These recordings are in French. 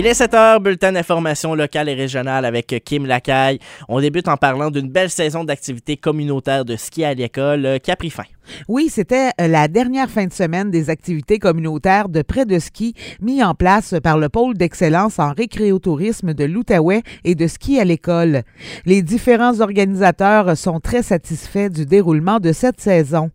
Il est 7 heures, bulletin d'information locale et régionale avec Kim Lacaille. On débute en parlant d'une belle saison d'activités communautaires de ski à l'école euh, qui a pris fin. Oui, c'était euh, la dernière fin de semaine des activités communautaires de près de ski mis en place par le pôle d'excellence en récréotourisme de l'Outaouais et de ski à l'école. Les différents organisateurs sont très satisfaits du déroulement de cette saison.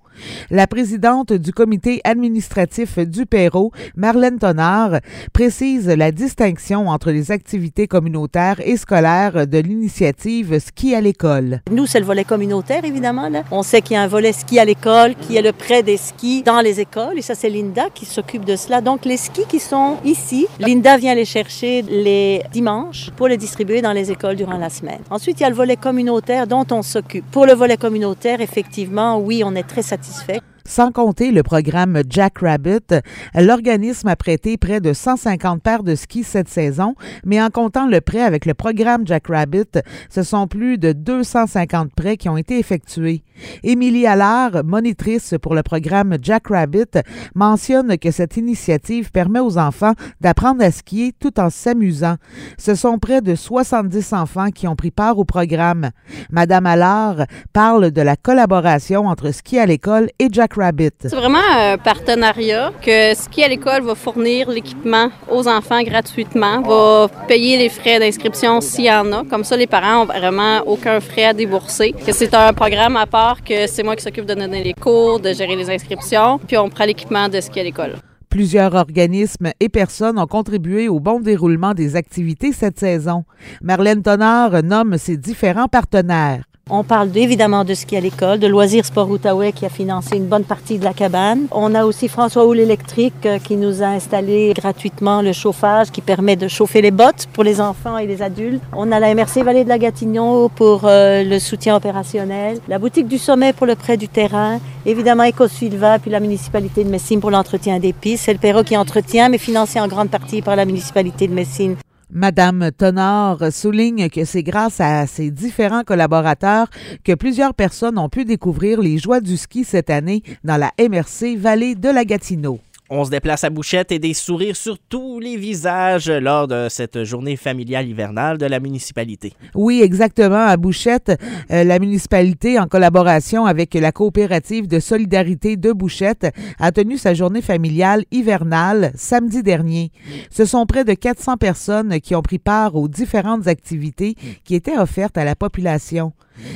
La présidente du comité administratif du Perrault, Marlène Tonard, précise la distinction entre les activités communautaires et scolaires de l'initiative Ski à l'école. Nous, c'est le volet communautaire, évidemment. Là. On sait qu'il y a un volet ski à l'école, qui est le prêt des skis dans les écoles, et ça, c'est Linda qui s'occupe de cela. Donc, les skis qui sont ici, Linda vient les chercher les dimanches pour les distribuer dans les écoles durant la semaine. Ensuite, il y a le volet communautaire dont on s'occupe. Pour le volet communautaire, effectivement, oui, on est très satisfait satisfait. Sans compter le programme Jack Rabbit, l'organisme a prêté près de 150 paires de skis cette saison, mais en comptant le prêt avec le programme Jack Rabbit, ce sont plus de 250 prêts qui ont été effectués. Émilie Allard, monitrice pour le programme Jack Rabbit, mentionne que cette initiative permet aux enfants d'apprendre à skier tout en s'amusant. Ce sont près de 70 enfants qui ont pris part au programme. Madame Allard parle de la collaboration entre ski à l'école et Jack Rabbit. C'est vraiment un partenariat que Ski à l'école va fournir l'équipement aux enfants gratuitement, va payer les frais d'inscription s'il y en a. Comme ça, les parents ont vraiment aucun frais à débourser. C'est un programme à part que c'est moi qui s'occupe de donner les cours, de gérer les inscriptions, puis on prend l'équipement de Ski à l'école. Plusieurs organismes et personnes ont contribué au bon déroulement des activités cette saison. Marlène Tonard nomme ses différents partenaires. On parle évidemment de ski à l'école, de Loisirs Sport Outaouais qui a financé une bonne partie de la cabane. On a aussi François Houle Électrique euh, qui nous a installé gratuitement le chauffage qui permet de chauffer les bottes pour les enfants et les adultes. On a la MRC Vallée de la Gatineau pour euh, le soutien opérationnel, la boutique du sommet pour le prêt du terrain, évidemment EcoSilva puis la municipalité de Messine pour l'entretien des pistes. C'est le Perrault qui entretient mais financé en grande partie par la municipalité de Messine. Madame Tonard souligne que c'est grâce à ses différents collaborateurs que plusieurs personnes ont pu découvrir les joies du ski cette année dans la MRC Vallée de la Gatineau. On se déplace à Bouchette et des sourires sur tous les visages lors de cette journée familiale hivernale de la municipalité. Oui, exactement. À Bouchette, euh, la municipalité, en collaboration avec la coopérative de solidarité de Bouchette, a tenu sa journée familiale hivernale samedi dernier. Ce sont près de 400 personnes qui ont pris part aux différentes activités qui étaient offertes à la population.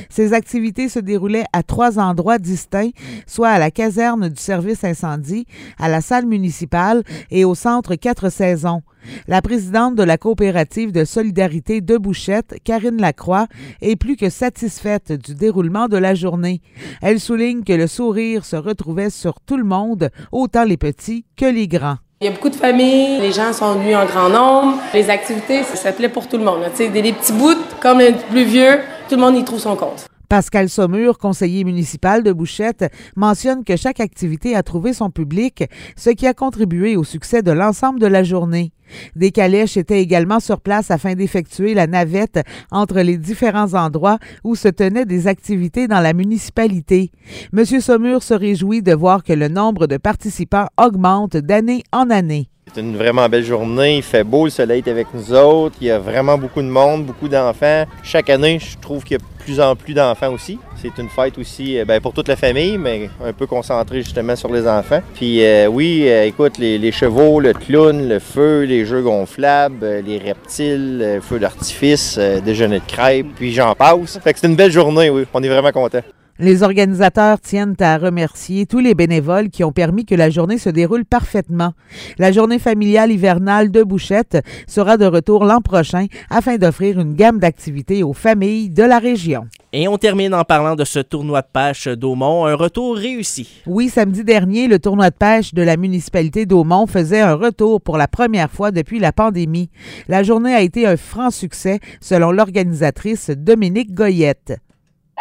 Ces activités se déroulaient à trois endroits distincts, soit à la caserne du service incendie, à la salle municipale et au centre Quatre Saisons. La présidente de la coopérative de solidarité de Bouchette, Karine Lacroix, est plus que satisfaite du déroulement de la journée. Elle souligne que le sourire se retrouvait sur tout le monde, autant les petits que les grands. Il y a beaucoup de familles, les gens sont venus en grand nombre. Les activités, ça plaît pour tout le monde. Des, des petits bouts, comme les plus vieux, tout le monde y trouve son compte. Pascal Saumur, conseiller municipal de Bouchette, mentionne que chaque activité a trouvé son public, ce qui a contribué au succès de l'ensemble de la journée. Des calèches étaient également sur place afin d'effectuer la navette entre les différents endroits où se tenaient des activités dans la municipalité. Monsieur Saumur se réjouit de voir que le nombre de participants augmente d'année en année. C'est une vraiment belle journée. Il fait beau, le soleil est avec nous autres. Il y a vraiment beaucoup de monde, beaucoup d'enfants. Chaque année, je trouve qu'il y a de plus en plus d'enfants aussi. C'est une fête aussi euh, ben, pour toute la famille, mais un peu concentrée justement sur les enfants. Puis euh, oui, euh, écoute, les, chevaux, le clown, le feu, les jeux gonflables, les reptiles, le feu d'artifice, déjeuner de crêpes, puis j'en passe. Fait que c'est une belle journée, oui. On est vraiment contents. Les organisateurs tiennent à remercier tous les bénévoles qui ont permis que la journée se déroule parfaitement. La journée familiale hivernale de Bouchette sera de retour l'an prochain afin d'offrir une gamme d'activités aux familles de la région. Et on termine en parlant de ce tournoi de pêche d'Aumont, un retour réussi. Oui, samedi dernier, le tournoi de pêche de la municipalité d'Aumont faisait un retour pour la première fois depuis la pandémie. La journée a été un franc succès selon l'organisatrice Dominique Goyette.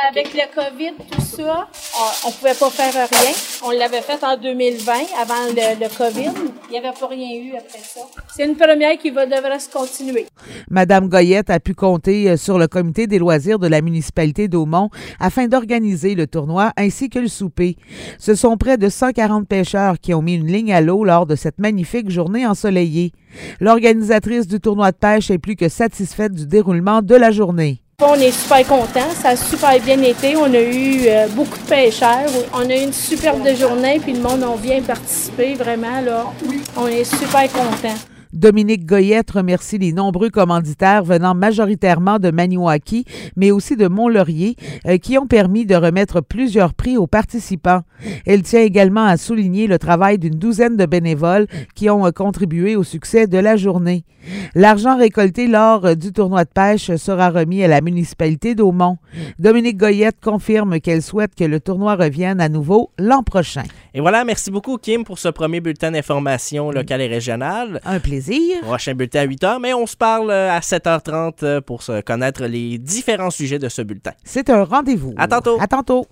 Avec le COVID, tout ça, on ne pouvait pas faire rien. On l'avait fait en 2020, avant le, le COVID. Il n'y avait pas rien eu après ça. C'est une première qui va devrait se continuer. Madame Goyette a pu compter euh, sur le comité des loisirs de la municipalité d'Aumont afin d'organiser le tournoi ainsi que le souper. Ce sont près de 140 pêcheurs qui ont mis une ligne à l'eau lors de cette magnifique journée ensoleillée. L'organisatrice du tournoi de pêche est plus que satisfaite du déroulement de la journée. On est super contents. Ça a super bien été. On a eu euh, beaucoup de pêcheurs. On a eu une superbe journée, puis le monde a bien participé, vraiment. Là. On est super contents. Dominique Goyette remercie les nombreux commanditaires venant majoritairement de Maniwaki, mais aussi de Mont-Laurier, euh, qui ont permis de remettre plusieurs prix aux participants. Elle tient également à souligner le travail d'une douzaine de bénévoles qui ont euh, contribué au succès de la journée. L'argent récolté lors euh, du tournoi de pêche sera remis à la municipalité d'Aumont. Dominique Goyette confirme qu'elle souhaite que le tournoi revienne à nouveau l'an prochain. Et voilà, merci beaucoup Kim pour ce premier bulletin d'information locale et régionale. Un plaisir. Prochain bulletin à 8h, mais on se parle euh, à 7h30 pour se connaître les différents sujets de ce bulletin. C'est un rendez-vous. À tantôt. À tantôt.